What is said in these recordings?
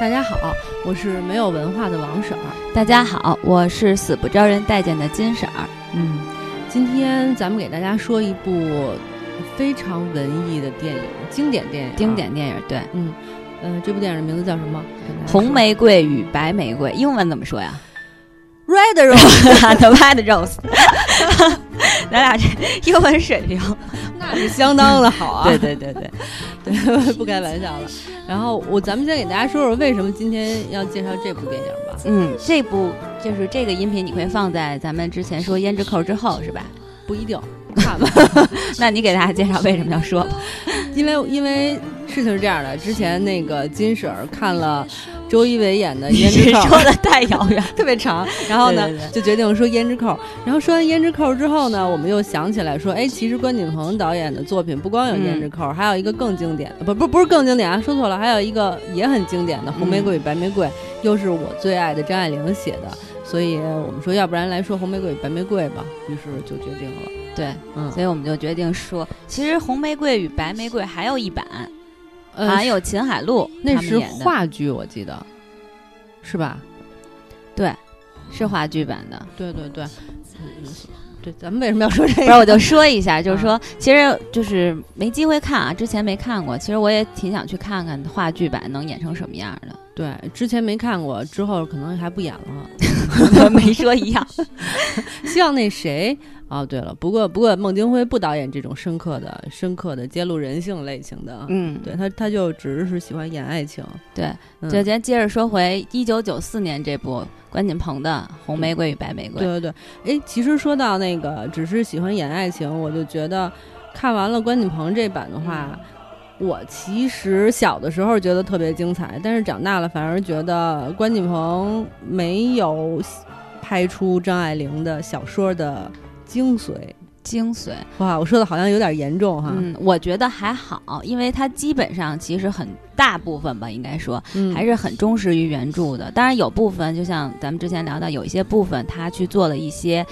大家好，我是没有文化的王婶儿。大家好，我是死不招人待见的金婶儿。嗯，今天咱们给大家说一部非常文艺的电影，经典电影。经典电影，对，嗯，呃，这部电影的名字叫什么？红玫瑰与白玫瑰，英文怎么说呀？Red Rose，The Red Rose。咱俩这英文水平那是相当的好啊！对对对对，对，不开玩笑了。然后我咱们先给大家说说为什么今天要介绍这部电影吧。嗯，这部就是这个音频你会放在咱们之前说胭脂扣之后是吧？不一定，看吧。那你给大家介绍为什么要说？因为因为事情是这样的，之前那个金婶儿看了。周一围演的胭脂扣说的太遥远，特别长。然后呢，就决定说胭脂扣。然后说完胭脂扣之后呢，我们又想起来说，哎，其实关锦鹏导演的作品不光有胭脂扣，还有一个更经典的，不不不是更经典啊，说错了，还有一个也很经典的《红玫瑰与白玫瑰》，又是我最爱的张爱玲写的。所以我们说，要不然来说《红玫瑰与白玫瑰》吧。于是就决定了，对，嗯，所以我们就决定说，其实《红玫瑰与白玫瑰》还有一版。还有秦海璐，那是话剧，我记得，是吧？对，是话剧版的。对对对，对，咱们为什么要说这个？不是，我就说一下，就是说，其实就是没机会看啊，之前没看过。其实我也挺想去看看话剧版能演成什么样的。对，之前没看过，之后可能还不演了，没说一样。希望那谁。哦，对了，不过不过孟京辉不导演这种深刻的、深刻的揭露人性类型的，嗯，对他他就只是喜欢演爱情。对，就咱接着说回一九九四年这部关锦鹏的《红玫瑰与白玫瑰》。对对对，哎，其实说到那个只是喜欢演爱情，我就觉得看完了关锦鹏这版的话，我其实小的时候觉得特别精彩，但是长大了反而觉得关锦鹏没有拍出张爱玲的小说的。精髓，精髓！哇，我说的好像有点严重哈。嗯，我觉得还好，因为它基本上其实很大部分吧，应该说还是很忠实于原著的。当然有部分，就像咱们之前聊到，有一些部分他去做了一些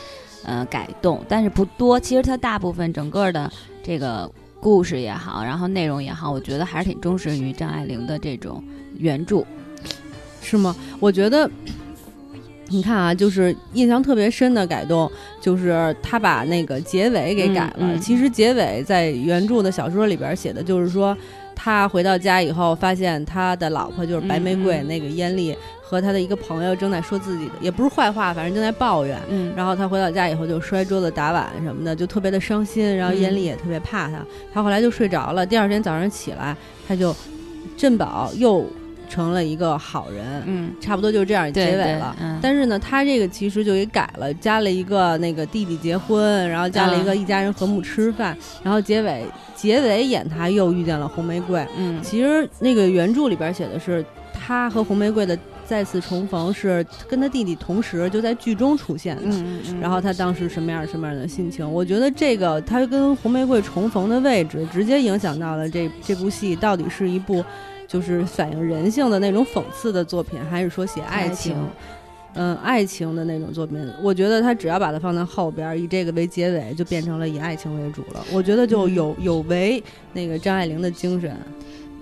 呃改动，但是不多。其实它大部分整个的这个故事也好，然后内容也好，我觉得还是挺忠实于张爱玲的这种原著，是吗？我觉得。你看啊，就是印象特别深的改动，就是他把那个结尾给改了。其实结尾在原著的小说里边写的就是说，他回到家以后，发现他的老婆就是白玫瑰那个艳丽和他的一个朋友正在说自己的，也不是坏话，反正正在抱怨。嗯。然后他回到家以后就摔桌子打碗什么的，就特别的伤心。然后艳丽也特别怕他，他后来就睡着了。第二天早上起来，他就镇宝又。成了一个好人，嗯，差不多就是这样结尾了。但是呢，他这个其实就给改了，加了一个那个弟弟结婚，然后加了一个一家人和睦吃饭，然后结尾结尾演他又遇见了红玫瑰。嗯，其实那个原著里边写的是他和红玫瑰的再次重逢，是跟他弟弟同时就在剧中出现的。嗯嗯。然后他当时什么样什么样的心情？我觉得这个他跟红玫瑰重逢的位置，直接影响到了这这部戏到底是一部。就是反映人性的那种讽刺的作品，还是说写爱情？嗯，爱情的那种作品，我觉得他只要把它放在后边，以这个为结尾，就变成了以爱情为主了。我觉得就有有违那个张爱玲的精神。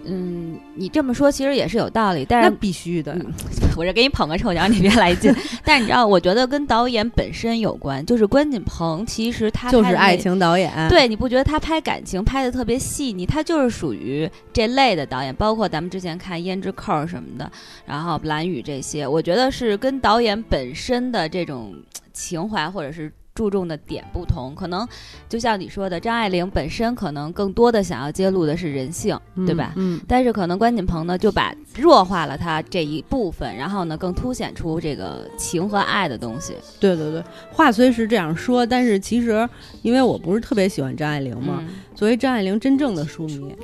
嗯，你这么说其实也是有道理，但是必须的。我这给你捧个臭脚，你别来劲。但是你知道，我觉得跟导演本身有关，就是关锦鹏，其实他就是爱情导演。对，你不觉得他拍感情拍的特别细腻？他就是属于这类的导演。包括咱们之前看《胭脂扣》什么的，然后《蓝雨》这些，我觉得是跟导演本身的这种情怀或者是。注重的点不同，可能就像你说的，张爱玲本身可能更多的想要揭露的是人性，对吧？嗯。但是可能关锦鹏呢，就把弱化了他这一部分，然后呢，更凸显出这个情和爱的东西。对对对，话虽是这样说，但是其实因为我不是特别喜欢张爱玲嘛。作为张爱玲真正的书迷，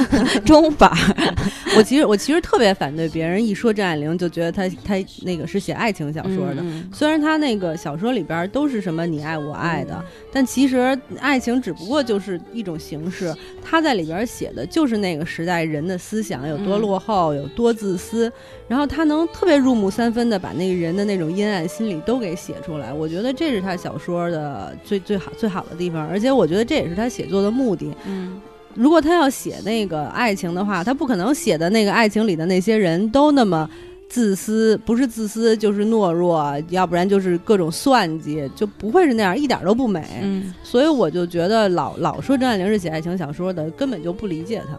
中版，我其实我其实特别反对别人一说张爱玲就觉得她她那个是写爱情小说的。虽然她那个小说里边都是什么你爱我爱的，但其实爱情只不过就是一种形式。他在里边写的就是那个时代人的思想有多落后，有多自私。然后他能特别入木三分的把那个人的那种阴暗心理都给写出来。我觉得这是他小说的最最好最好的地方，而且我觉得这也是他写作的目的。嗯，如果他要写那个爱情的话，他不可能写的那个爱情里的那些人都那么自私，不是自私就是懦弱，要不然就是各种算计，就不会是那样，一点都不美。嗯，所以我就觉得老老说张爱玲是写爱情小说的，根本就不理解她。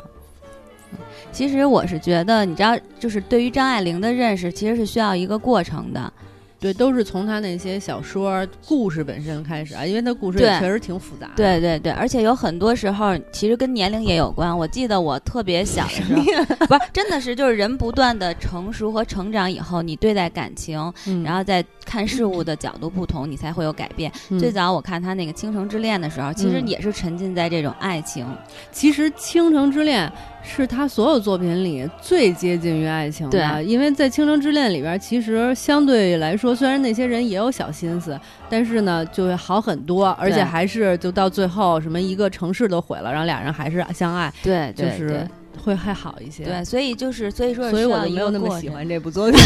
其实我是觉得，你知道，就是对于张爱玲的认识，其实是需要一个过程的。对，都是从他那些小说故事本身开始啊，因为他故事也确实挺复杂。对对对，而且有很多时候其实跟年龄也有关。我记得我特别小的时候，不是，真的是就是人不断的成熟和成长以后，你对待感情，然后再看事物的角度不同，你才会有改变。最早我看他那个《倾城之恋》的时候，其实也是沉浸在这种爱情。其实《倾城之恋》。是他所有作品里最接近于爱情的，因为在《倾城之恋》里边，其实相对来说，虽然那些人也有小心思，但是呢，就会好很多，而且还是就到最后，什么一个城市都毁了，然后俩人还是相爱，对，就是。会还好一些，对，所以就是所以说，所以我就没有那么喜欢这部作品。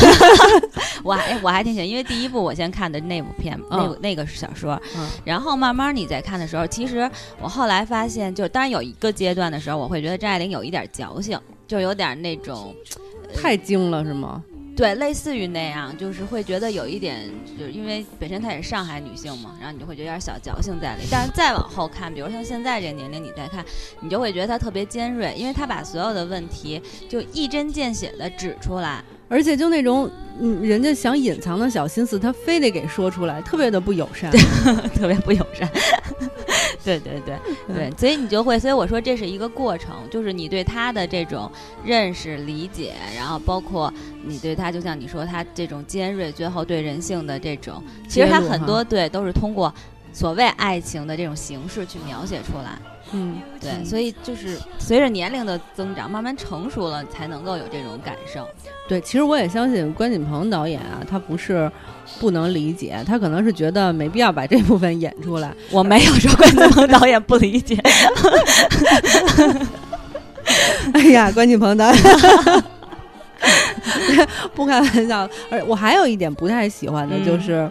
我还我还挺喜欢，因为第一部我先看的那部片，那那个小说，然后慢慢你在看的时候，其实我后来发现，就当然有一个阶段的时候，我会觉得张爱玲有一点矫情，就有点那种太精了，是吗？对，类似于那样，就是会觉得有一点，就是因为本身她也是上海女性嘛，然后你就会觉得有点小矫情在里。但是再往后看，比如像现在这个年龄，你再看，你就会觉得她特别尖锐，因为她把所有的问题就一针见血的指出来，而且就那种嗯，人家想隐藏的小心思，她非得给说出来，特别的不友善，特别不友善。对对对对，所以你就会，所以我说这是一个过程，就是你对他的这种认识、理解，然后包括你对他，就像你说他这种尖锐，最后对人性的这种，其实他很多对都是通过所谓爱情的这种形式去描写出来。嗯，对，所以就是随着年龄的增长，慢慢成熟了，才能够有这种感受。对，其实我也相信关锦鹏导演啊，他不是不能理解，他可能是觉得没必要把这部分演出来。我没有说关锦鹏导演不理解。哎呀，关锦鹏导演，不开玩笑。而我还有一点不太喜欢的就是，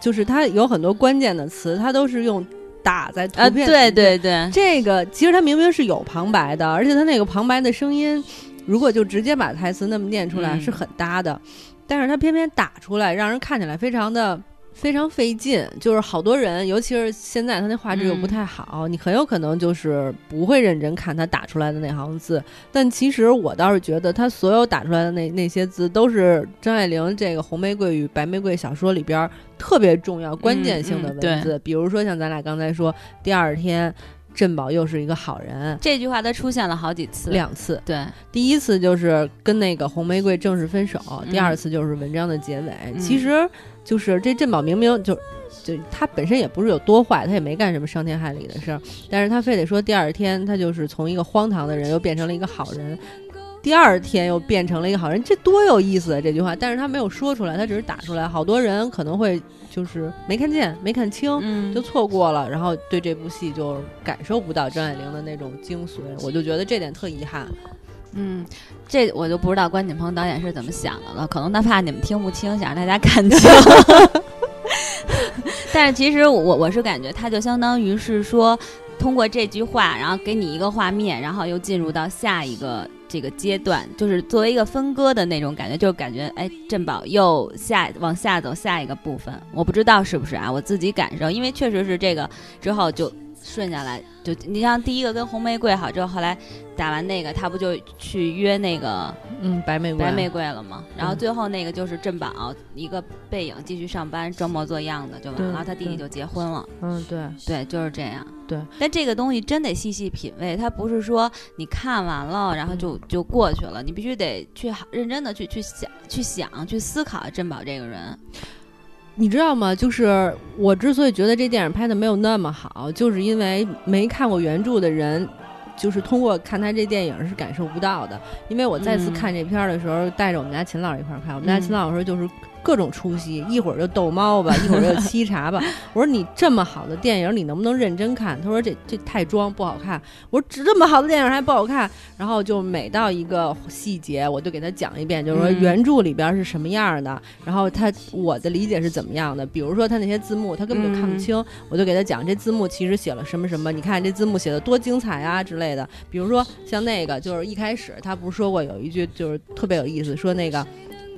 就是它有很多关键的词，它都是用。打在图片，对对对，这个其实它明明是有旁白的，而且它那个旁白的声音，如果就直接把台词那么念出来是很搭的，但是它偏偏打出来，让人看起来非常的。非常费劲，就是好多人，尤其是现在他那画质又不太好，你很有可能就是不会认真看他打出来的那行字。但其实我倒是觉得，他所有打出来的那那些字，都是张爱玲这个《红玫瑰与白玫瑰》小说里边特别重要、关键性的文字。比如说像咱俩刚才说，第二天镇宝又是一个好人，这句话他出现了好几次，两次。对，第一次就是跟那个红玫瑰正式分手，第二次就是文章的结尾。其实。就是这镇宝明明就，就他本身也不是有多坏，他也没干什么伤天害理的事儿，但是他非得说第二天他就是从一个荒唐的人又变成了一个好人，第二天又变成了一个好人，这多有意思啊这句话！但是他没有说出来，他只是打出来，好多人可能会就是没看见、没看清，就错过了，然后对这部戏就感受不到张爱玲的那种精髓，我就觉得这点特遗憾。嗯，这我就不知道关锦鹏导演是怎么想的了，可能他怕你们听不清，想让大家看清。但是其实我我是感觉，他就相当于是说，通过这句话，然后给你一个画面，然后又进入到下一个这个阶段，就是作为一个分割的那种感觉，就感觉哎，镇宝又下往下走下一个部分，我不知道是不是啊，我自己感受，因为确实是这个之后就。顺下来，就你像第一个跟红玫瑰好之后，后来打完那个，他不就去约那个嗯白玫瑰白玫瑰了吗？然后最后那个就是镇宝一个背影继续上班，装模作样的就完了，他弟弟就结婚了。嗯，对对，就是这样。对，但这个东西真得细细品味，它不是说你看完了然后就就过去了，你必须得去好认真的去去想去想去思考镇宝这个人。你知道吗？就是我之所以觉得这电影拍的没有那么好，就是因为没看过原著的人，就是通过看他这电影是感受不到的。因为我再次看这片儿的时候，带着我们家秦老师一块儿看，我们家秦老师就是各种出戏，一会儿就逗猫吧，一会儿就沏茶吧。我说你这么好的电影，你能不能认真看？他说这这太装不好看。我说这么好的电影还不好看？然后就每到一个细节，我就给他讲一遍，就是说原著里边是什么样的，然后他我的理解是怎么样的。比如说他那些字幕，他根本就看不清，我就给他讲这字幕其实写了什么什么，你看这字幕写的多精彩啊之类的。比如说像那个，就是一开始他不是说过有一句就是特别有意思，说那个。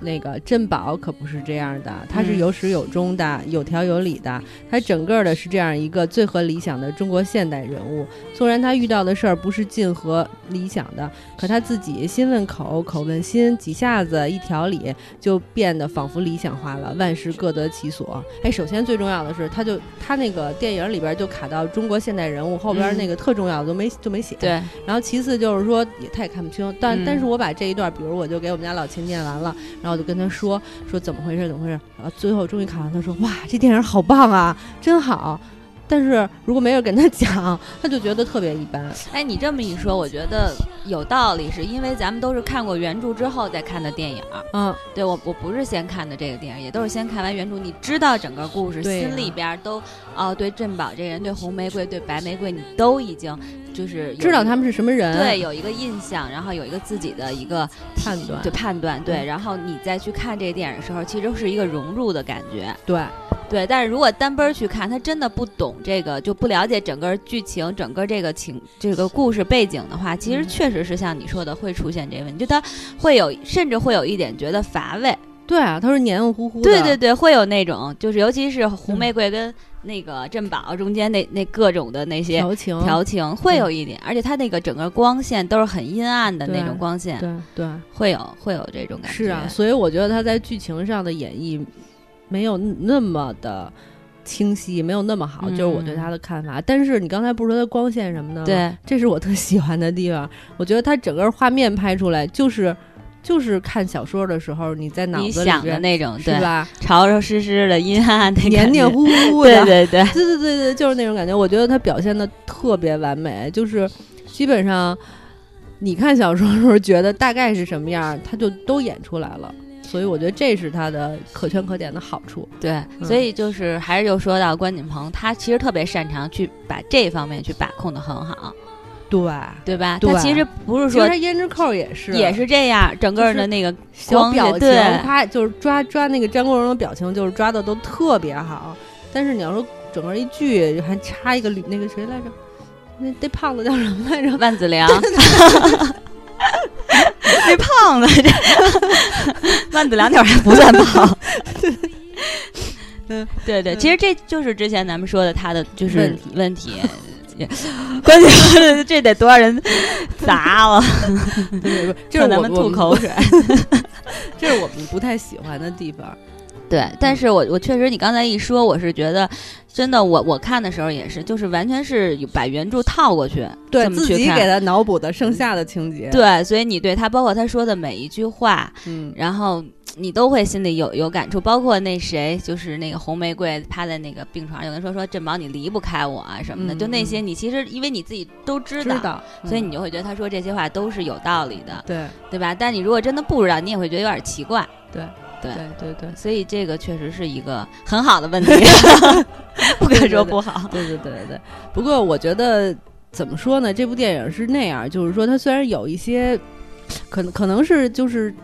那个珍宝可不是这样的，它是有始有终的，有条有理的。它整个的是这样一个最合理想的中国现代人物。纵然他遇到的事儿不是尽合理想的，可他自己心问口，口问心，几下子一条理就变得仿佛理想化了，万事各得其所。哎，首先最重要的是，他就他那个电影里边就卡到中国现代人物后边那个特重要的都没就没写。对。然后其次就是说，也他也看不清。但但是我把这一段，比如我就给我们家老秦念完了。然后我就跟他说说怎么回事怎么回事，然后最后终于看完，他说哇这电影好棒啊，真好。但是如果没人跟他讲，他就觉得特别一般。哎，你这么一说，我觉得有道理，是因为咱们都是看过原著之后再看的电影。嗯，对我我不是先看的这个电影，也都是先看完原著，你知道整个故事，心里边都哦对镇宝这人，对红玫瑰，对白玫瑰，你都已经就是知道他们是什么人，对，有一个印象，然后有一个自己的一个判断，对判断，对，然后你再去看这个电影的时候，其实是一个融入的感觉，对。对，但是如果单奔儿去看，他真的不懂这个，就不了解整个剧情、整个这个情、这个故事背景的话，其实确实是像你说的会出现这个问题，就他会有，甚至会有一点觉得乏味。对啊，他说黏糊糊的。对对对，会有那种，就是尤其是红玫瑰跟那个珍宝中间那那各种的那些调情，调情会有一点，而且他那个整个光线都是很阴暗的那种光线，对对，会有会有这种感觉。是啊，所以我觉得他在剧情上的演绎。没有那么的清晰，没有那么好，就是我对他的看法。但是你刚才不是说他光线什么的吗？对，这是我特喜欢的地方。我觉得他整个画面拍出来，就是就是看小说的时候你在脑子里想的那种，是吧？潮潮湿湿的、阴暗的、黏黏糊糊的，对对对，对对对对，就是那种感觉。我觉得他表现的特别完美，就是基本上你看小说的时候觉得大概是什么样，他就都演出来了。所以我觉得这是他的可圈可点的好处。对，所以就是还是又说到关锦鹏，他其实特别擅长去把这方面去把控的很好。对，对吧？他其实不是说他胭脂扣也是也是这样，整个的那个小表情，他就是抓抓那个张国荣的表情，就是抓的都特别好。但是你要说整个一剧还差一个那个谁来着？那那胖子叫什么来着？万梓良。这胖 的，这万子两条还不算胖。嗯，对对，其实这就是之前咱们说的他的就是问题，关键这得多少人砸了？就是咱们吐口水，这是我们不太喜欢的地方。对，但是我我确实，你刚才一说，我是觉得，真的，我我看的时候也是，就是完全是把原著套过去，对自己给他脑补的剩下的情节。对，所以你对他，包括他说的每一句话，嗯，然后你都会心里有有感触。包括那谁，就是那个红玫瑰趴在那个病床上，有人说说振宝你离不开我啊什么的，就那些你其实因为你自己都知道，所以你就会觉得他说这些话都是有道理的，对对吧？但你如果真的不知道，你也会觉得有点奇怪，对。对对对，所以这个确实是一个很好的问题，不敢说不好。对对对对对。不过我觉得怎么说呢？这部电影是那样，就是说它虽然有一些，可能可能是就是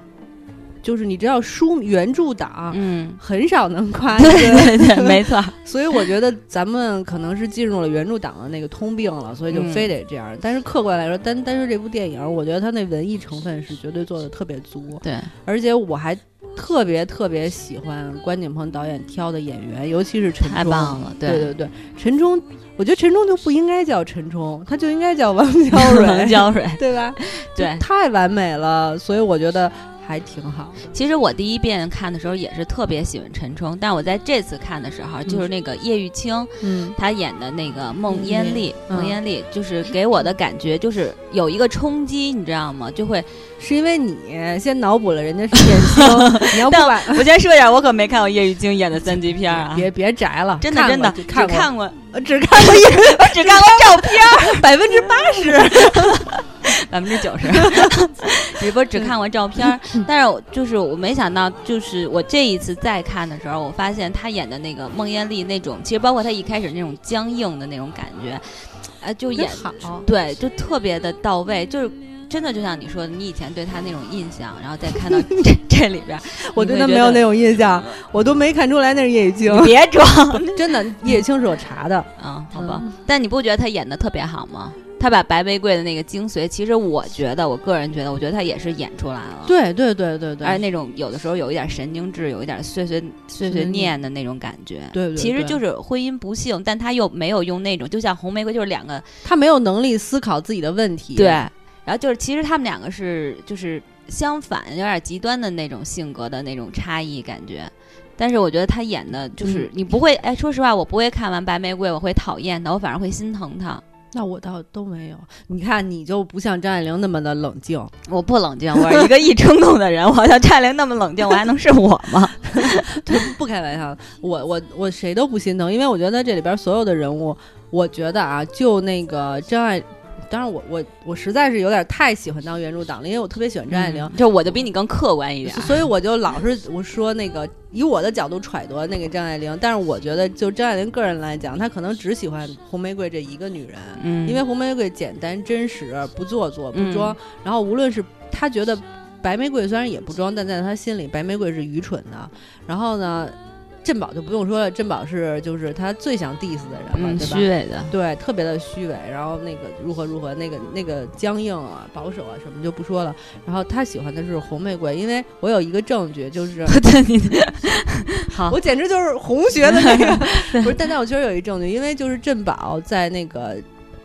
就是你知道书原著党，嗯，很少能夸。对对对，没错。所以我觉得咱们可能是进入了原著党的那个通病了，所以就非得这样。但是客观来说，单单说这部电影，我觉得它那文艺成分是绝对做的特别足。对，而且我还。特别特别喜欢关锦鹏导演挑的演员，尤其是陈冲。太棒了，对对对，陈冲，我觉得陈冲就不应该叫陈冲，他就应该叫王 娇蕊，王娇蕊，对吧？对，太完美了，所以我觉得。还挺好。其实我第一遍看的时候也是特别喜欢陈冲，但我在这次看的时候，就是那个叶玉卿，嗯，她演的那个孟艳丽，孟艳丽就是给我的感觉就是有一个冲击，你知道吗？就会是因为你先脑补了人家是叶玉卿，你要不管，我先说一下，我可没看过叶玉卿演的三级片啊，别别宅了，真的真的只看过，只看过叶，我 只看过照片，百分之八十。百分之九十，只不过只看过照片。但是就是我没想到，就是我这一次再看的时候，我发现他演的那个孟艳丽那种，其实包括他一开始那种僵硬的那种感觉，哎，就演好，对，就特别的到位，就是。真的就像你说的，你以前对他那种印象，然后再看到这 这里边，我真的没有那种印象，我都没看出来那是叶雨青。别装，真的，叶雨青是我查的啊，好吧。但你不觉得他演的特别好吗？他把白玫瑰的那个精髓，其实我觉得，我个人觉得，我觉得他也是演出来了。对对对对对，而且那种有的时候有一点神经质，有一点碎碎碎碎念的那种感觉。对对，其实就是婚姻不幸，但他又没有用那种，就像红玫瑰，就是两个，他没有能力思考自己的问题。对。然后就是，其实他们两个是就是相反，有点极端的那种性格的那种差异感觉。但是我觉得他演的就是你不会哎，说实话，我不会看完《白玫瑰》我会讨厌他，我反而会心疼他。那我倒都没有。你看，你就不像张爱玲那么的冷静。我不冷静，我是一个易冲动的人。我像张爱玲那么冷静，我还能是我吗？对，不开玩笑。我我我谁都不心疼，因为我觉得这里边所有的人物，我觉得啊，就那个张爱。当然，我我我实在是有点太喜欢当原著党了，因为我特别喜欢张爱玲，就我就比你更客观一点，所以我就老是我说那个以我的角度揣度那个张爱玲，但是我觉得就张爱玲个人来讲，她可能只喜欢红玫瑰这一个女人，嗯，因为红玫瑰简单真实，不做作不装，然后无论是她觉得白玫瑰虽然也不装，但在她心里白玫瑰是愚蠢的，然后呢。镇宝就不用说了，镇宝是就是他最想 diss 的人嘛，对吧？虚伪的，对，特别的虚伪。然后那个如何如何，那个那个僵硬啊、保守啊什么就不说了。然后他喜欢的是红玫瑰，因为我有一个证据，就是 好，我简直就是红学的那个，不是。但但我确实有一证据，因为就是镇宝在那个。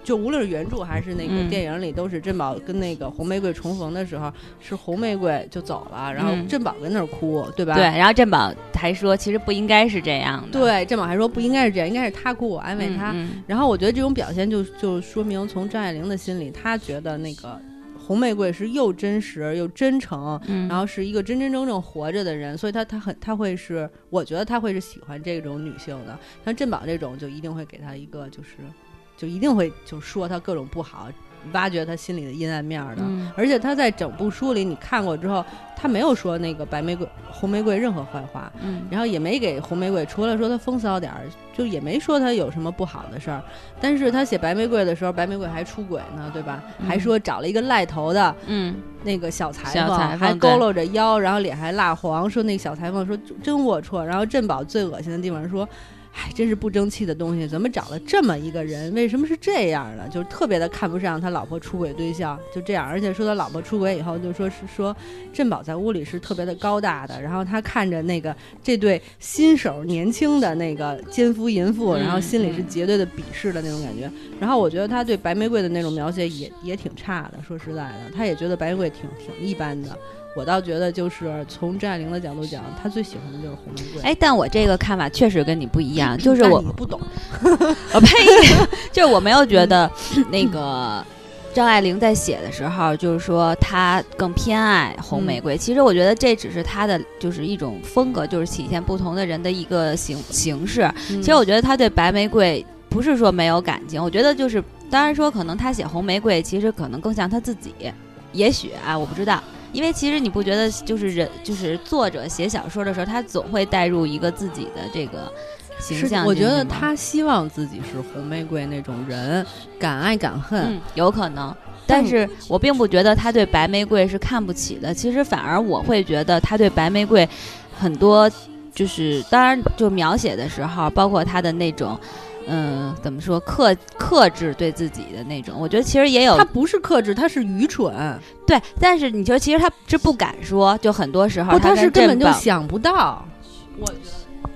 就无论是原著还是那个电影里，都是珍宝跟那个红玫瑰重逢的时候，是红玫瑰就走了，然后珍宝跟那儿哭，对吧？对，然后珍宝还说，其实不应该是这样的。对，珍宝还说不应该是这样，应该是他哭，我安慰他。然后我觉得这种表现就就说明，从张爱玲的心里，她觉得那个红玫瑰是又真实又真诚，然后是一个真真正正活着的人，所以她她很她会是，我觉得她会是喜欢这种女性的。像珍宝这种，就一定会给她一个就是。就一定会就说他各种不好，挖掘他心里的阴暗面的。而且他在整部书里，你看过之后，他没有说那个白玫瑰、红玫瑰任何坏话，嗯，然后也没给红玫瑰，除了说他风骚点儿，就也没说他有什么不好的事儿。但是他写白玫瑰的时候，白玫瑰还出轨呢，对吧？还说找了一个赖头的，嗯，那个小裁缝，还佝偻着腰，然后脸还蜡黄，说那个小裁缝说真龌龊。然后镇宝最恶心的地方说。哎，真是不争气的东西！怎么找了这么一个人？为什么是这样的？就是特别的看不上他老婆出轨对象，就这样。而且说他老婆出轨以后，就说是说振宝在屋里是特别的高大的，然后他看着那个这对新手年轻的那个奸夫淫妇，然后心里是绝对的鄙视的那种感觉。然后我觉得他对白玫瑰的那种描写也也挺差的，说实在的，他也觉得白玫瑰挺挺一般的。我倒觉得，就是从张爱玲的角度讲，她最喜欢的就是红玫瑰。哎，但我这个看法确实跟你不一样，就是我不懂，我 呸，就是我没有觉得那个张爱玲在写的时候，就是说她更偏爱红玫瑰。其实我觉得这只是她的就是一种风格，就是体现不同的人的一个形形式。其实我觉得她对白玫瑰不是说没有感情，我觉得就是当然说可能她写红玫瑰，其实可能更像她自己，也许啊，我不知道。因为其实你不觉得，就是人，就是作者写小说的时候，他总会带入一个自己的这个形象。我觉得他希望自己是红玫瑰那种人，敢爱敢恨，有可能。但是我并不觉得他对白玫瑰是看不起的。其实反而我会觉得他对白玫瑰很多，就是当然就描写的时候，包括他的那种。嗯，怎么说克克制对自己的那种？我觉得其实也有，他不是克制，他是愚蠢。对，但是你觉得其实他是不敢说，就很多时候他是根本就想不到。我觉得，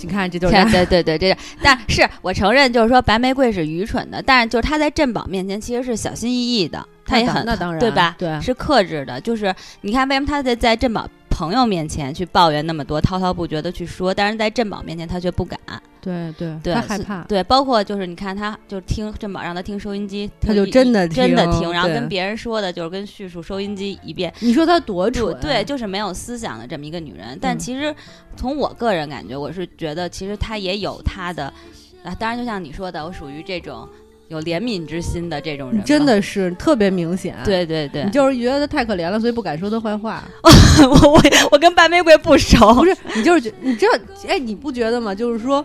你看这就是对 对对，这但是我承认，就是说白玫瑰是愚蠢的，但是就是他在镇宝面前其实是小心翼翼的，他也很那当然对吧？对，是克制的。就是你看为什么他在在镇宝朋友面前去抱怨那么多，滔滔不绝的去说，但是在镇宝面前他却不敢。对对对，他害怕。对，包括就是你看，他就听镇宝让他听收音机，他就真的真的听，然后跟别人说的就是跟叙述收音机一遍。你说他多蠢？对，就是没有思想的这么一个女人。但其实从我个人感觉，我是觉得其实她也有她的啊。当然，就像你说的，我属于这种有怜悯之心的这种人，真的是特别明显。对对对，你就是觉得他太可怜了，所以不敢说他坏话。我我我跟白玫瑰不熟，不是你就是觉你知道哎，你不觉得吗？就是说。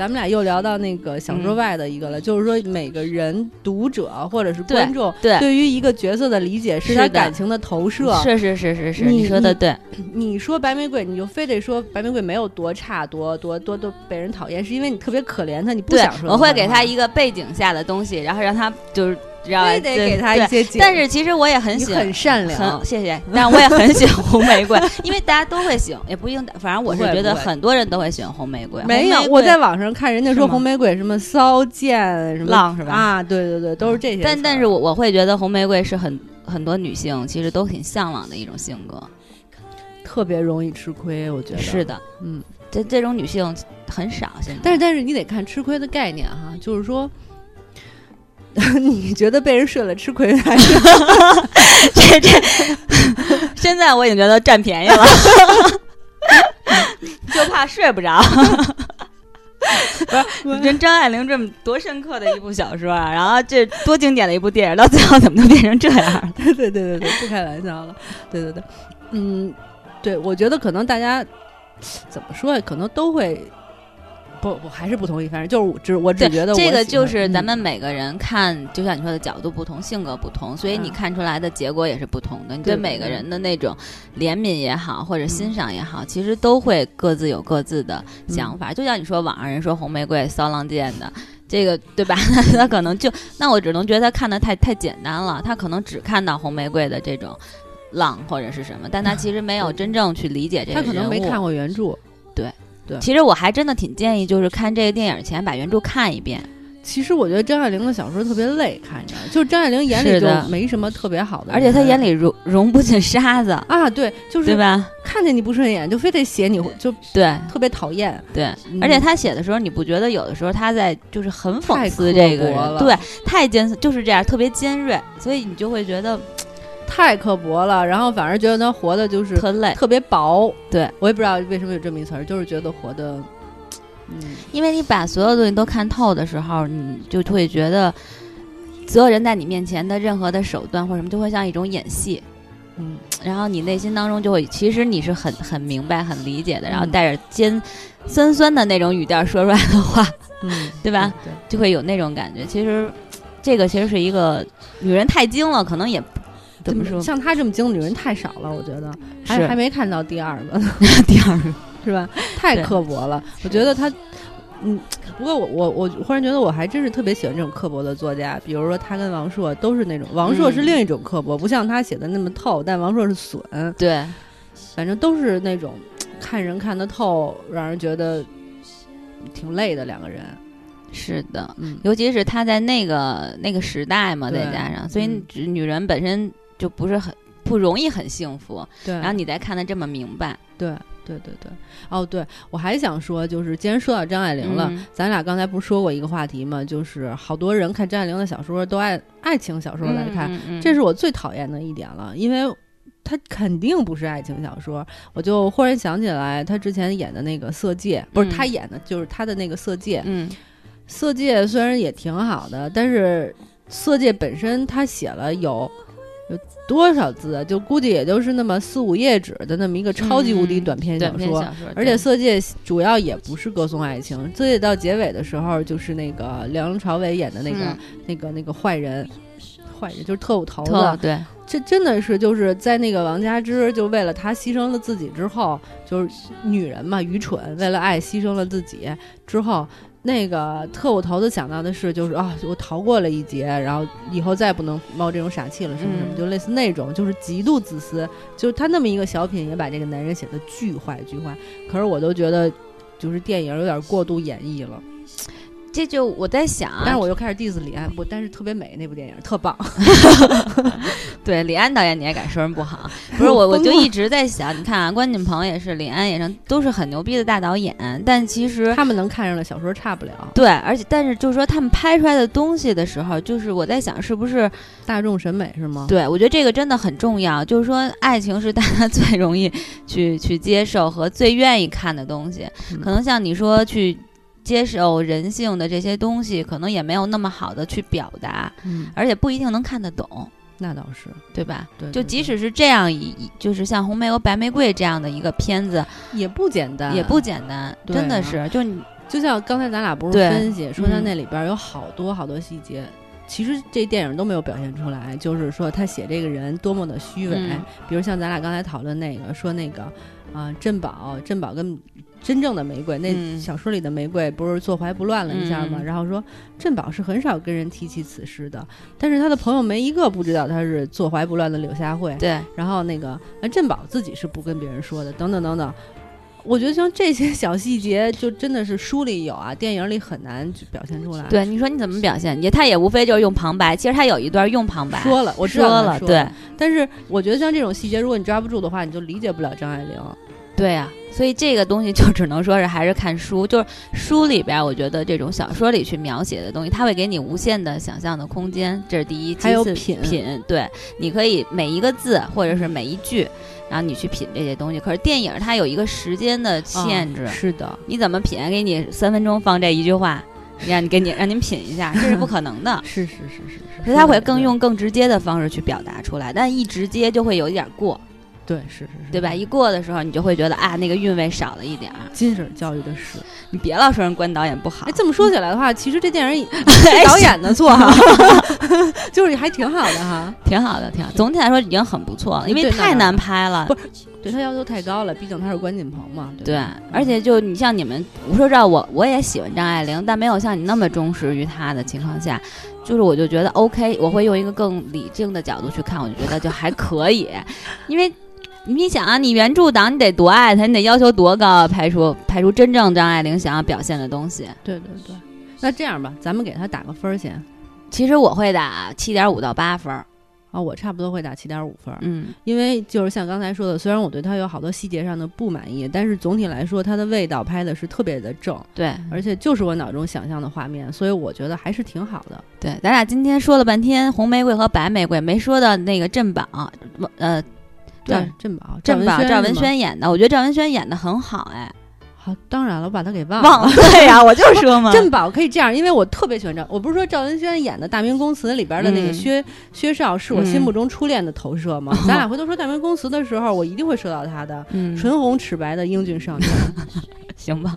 咱们俩又聊到那个小说外的一个了，就是说每个人读者或者是观众对于一个角色的理解是他感情的投射，是是是是是，你说的对。你说白玫瑰，你就非得说白玫瑰没有多差，多多多多被人讨厌，是因为你特别可怜他，你不想说。我会给他一个背景下的东西，然后让他就是。非得给他一些，但是其实我也很喜欢，很善良，谢谢。但我也很喜欢红玫瑰，因为大家都会喜欢，也不一定。反正我是觉得很多人都会喜欢红玫瑰。没有，我在网上看人家说红玫瑰什么骚贱什么浪是吧？啊，对对对，都是这些。但但是我我会觉得红玫瑰是很很多女性其实都挺向往的一种性格，特别容易吃亏。我觉得是的，嗯，这这种女性很少现在。但是但是你得看吃亏的概念哈，就是说。你觉得被人睡了吃亏还是？这这，现在我已经觉得占便宜了，就怕睡不着。不是，人张爱玲这么多深刻的一部小说，啊然后这多经典的一部电影，到最后怎么就变成这样？对对对对对，不开玩笑了。对对对，嗯，对，我觉得可能大家怎么说呀？可能都会。不不还是不同意，反正就是只我只觉得这个就是咱们每个人看，就像你说的角度不同，性格不同，所以你看出来的结果也是不同的。你对每个人的那种怜悯也好，或者欣赏也好，其实都会各自有各自的想法。就像你说网上人说红玫瑰骚浪贱的，这个对吧？他可能就那我只能觉得他看的太太简单了，他可能只看到红玫瑰的这种浪或者是什么，但他其实没有真正去理解这个。他可能没看过原著，对。其实我还真的挺建议，就是看这个电影前把原著看一遍。其实我觉得张爱玲的小说特别累，看着就张爱玲眼里就没什么特别好的，而且她眼里容容不进沙子啊，对，就是对吧？看见你不顺眼，就非得写你就对，特别讨厌。对，而且她写的时候，你不觉得有的时候她在就是很讽刺这个人？对，太尖，就是这样，特别尖锐，所以你就会觉得。太刻薄了，然后反而觉得他活的就是特累，特别薄。对我也不知道为什么有这么一词儿，就是觉得活的，嗯，因为你把所有东西都看透的时候，你就会觉得所有人在你面前的任何的手段或什么，就会像一种演戏，嗯，然后你内心当中就会，其实你是很很明白、很理解的，然后带着尖酸酸的那种语调说出来的话，嗯，对吧？对，就会有那种感觉。其实这个其实是一个女人太精了，可能也。怎么说？像她这么精的女人太少了，我觉得还还没看到第二个，第二个是吧？太刻薄了，我觉得她，嗯，不过我我我忽然觉得我还真是特别喜欢这种刻薄的作家，比如说他跟王朔都是那种，王朔是另一种刻薄，不像他写的那么透，但王朔是损，对，反正都是那种看人看得透，让人觉得挺累的两个人。是的，尤其是他在那个那个时代嘛，再加上，所以女人本身。就不是很不容易很幸福，对。然后你再看的这么明白，对对对对。哦，对，我还想说，就是既然说到张爱玲了，咱俩刚才不是说过一个话题吗？就是好多人看张爱玲的小说都爱爱情小说来看，这是我最讨厌的一点了，因为她肯定不是爱情小说。我就忽然想起来，她之前演的那个《色戒》，不是她演的，就是她的那个《色戒》。嗯，《色戒》虽然也挺好的，但是《色戒》本身她写了有。有多少字啊？就估计也就是那么四五页纸的那么一个超级无敌短篇小说，而且《色戒》主要也不是歌颂爱情，《色戒》到结尾的时候就是那个梁朝伟演的那个那个那个坏人，坏人就是特务头子。对，这真的是就是在那个王佳芝就为了他牺牲了自己之后，就是女人嘛，愚蠢，为了爱牺牲了自己之后。那个特务头子想到的是，就是啊，我逃过了一劫，然后以后再不能冒这种傻气了，什么什么，就类似那种，就是极度自私。就是他那么一个小品，也把这个男人写的巨坏巨坏。可是我都觉得，就是电影有点过度演绎了。这就我在想，但是我又开始 diss 李安，不，但是特别美那部电影特棒。对李安导演，你也敢说人不好？不是我，我就一直在想，你看啊，关锦鹏也是，李安也是，都是很牛逼的大导演，但其实他们能看上的小说差不了。对，而且但是就是说他们拍出来的东西的时候，就是我在想，是不是大众审美是吗？对，我觉得这个真的很重要。就是说，爱情是大家最容易去去接受和最愿意看的东西，可能像你说去。接受人性的这些东西，可能也没有那么好的去表达，嗯，而且不一定能看得懂。那倒是，对吧？对，就即使是这样一，就是像《红玫瑰白玫瑰》这样的一个片子，也不简单，也不简单，真的是。就你就像刚才咱俩不是分析说，他那里边有好多好多细节，其实这电影都没有表现出来。就是说他写这个人多么的虚伪，比如像咱俩刚才讨论那个，说那个啊，珍宝，珍宝跟。真正的玫瑰，那小说里的玫瑰不是坐怀不乱了一下吗？然后说振宝是很少跟人提起此事的，但是他的朋友没一个不知道他是坐怀不乱的柳下惠。对，然后那个那镇宝自己是不跟别人说的，等等等等。我觉得像这些小细节，就真的是书里有啊，电影里很难表现出来。对，你说你怎么表现？也他也无非就是用旁白，其实他有一段用旁白说了，我说了，对。但是我觉得像这种细节，如果你抓不住的话，你就理解不了张爱玲。对呀，所以这个东西就只能说是还是看书，就是书里边，我觉得这种小说里去描写的东西，它会给你无限的想象的空间，这是第一。还有品品，对，你可以每一个字或者是每一句，然后你去品这些东西。可是电影它有一个时间的限制，是的，你怎么品？给你三分钟放这一句话，让你给你让您品一下，这是不可能的。是是是是是，所以他会更用更直接的方式去表达出来，但一直接就会有一点过。对，是是是，对吧？一过的时候，你就会觉得啊，那个韵味少了一点儿。金婶教育的是，你别老说人关导演不好。哎，这么说起来的话，其实这电影是 导演的错哈，就是还挺好的哈，挺好的，挺好。总体来说已经很不错了，因为太难拍了，不是对他要求太高了，毕竟他是关锦鹏嘛。对，而且就你像你们，我说这我我也喜欢张爱玲，但没有像你那么忠实于她的情况下，就是我就觉得 OK，我会用一个更理性的角度去看，我就觉得就还可以，因为。你想啊，你原著党你得多爱他，你得要求多高啊，拍出拍出真正张爱玲想要表现的东西。对对对，那这样吧，咱们给他打个分儿先。其实我会打七点五到八分儿啊，我差不多会打七点五分儿。嗯，因为就是像刚才说的，虽然我对他有好多细节上的不满意，但是总体来说，他的味道拍的是特别的正。对，而且就是我脑中想象的画面，所以我觉得还是挺好的。对，咱俩今天说了半天红玫瑰和白玫瑰，没说到那个镇榜，呃。对，镇宝，镇宝，赵文轩演的，我觉得赵文轩演的很好，哎，好，当然了，我把他给忘了，对呀，我就说嘛，镇宝可以这样，因为我特别喜欢赵，我不是说赵文轩演的《大明宫词》里边的那个薛薛少是我心目中初恋的投射吗？咱俩回头说《大明宫词》的时候，我一定会说到他的，唇红齿白的英俊少年，行吧？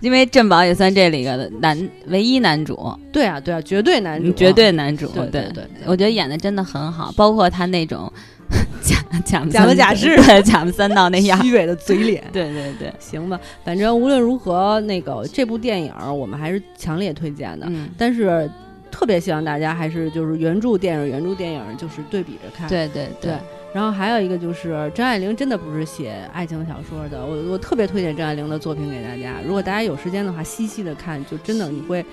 因为镇宝也算这里个男唯一男主，对啊，对啊，绝对男主，绝对男主，对对对，我觉得演的真的很好，包括他那种。假假假模假式的假模三道那样虚伪的嘴脸，对对对，行吧，反正无论如何，那个这部电影我们还是强烈推荐的。嗯，但是特别希望大家还是就是原著电影原著电影就是对比着看。对对对。然后还有一个就是张爱玲真的不是写爱情小说的，我我特别推荐张爱玲的作品给大家。如果大家有时间的话，细细的看，就真的你会。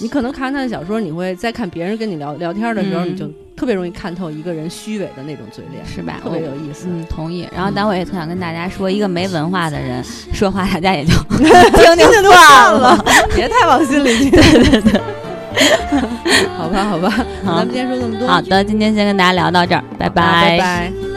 你可能看完他的小说，你会在看别人跟你聊聊天的时候，你就特别容易看透一个人虚伪的那种嘴脸，是吧？特别有意思。嗯，同意。然后，但我也特想跟大家说，一个没文化的人说话，大家也就 听听就算了，别太往心里去。对对对。好吧，好吧，咱们今天说这么多。好的，今天先跟大家聊到这儿，拜拜。拜拜。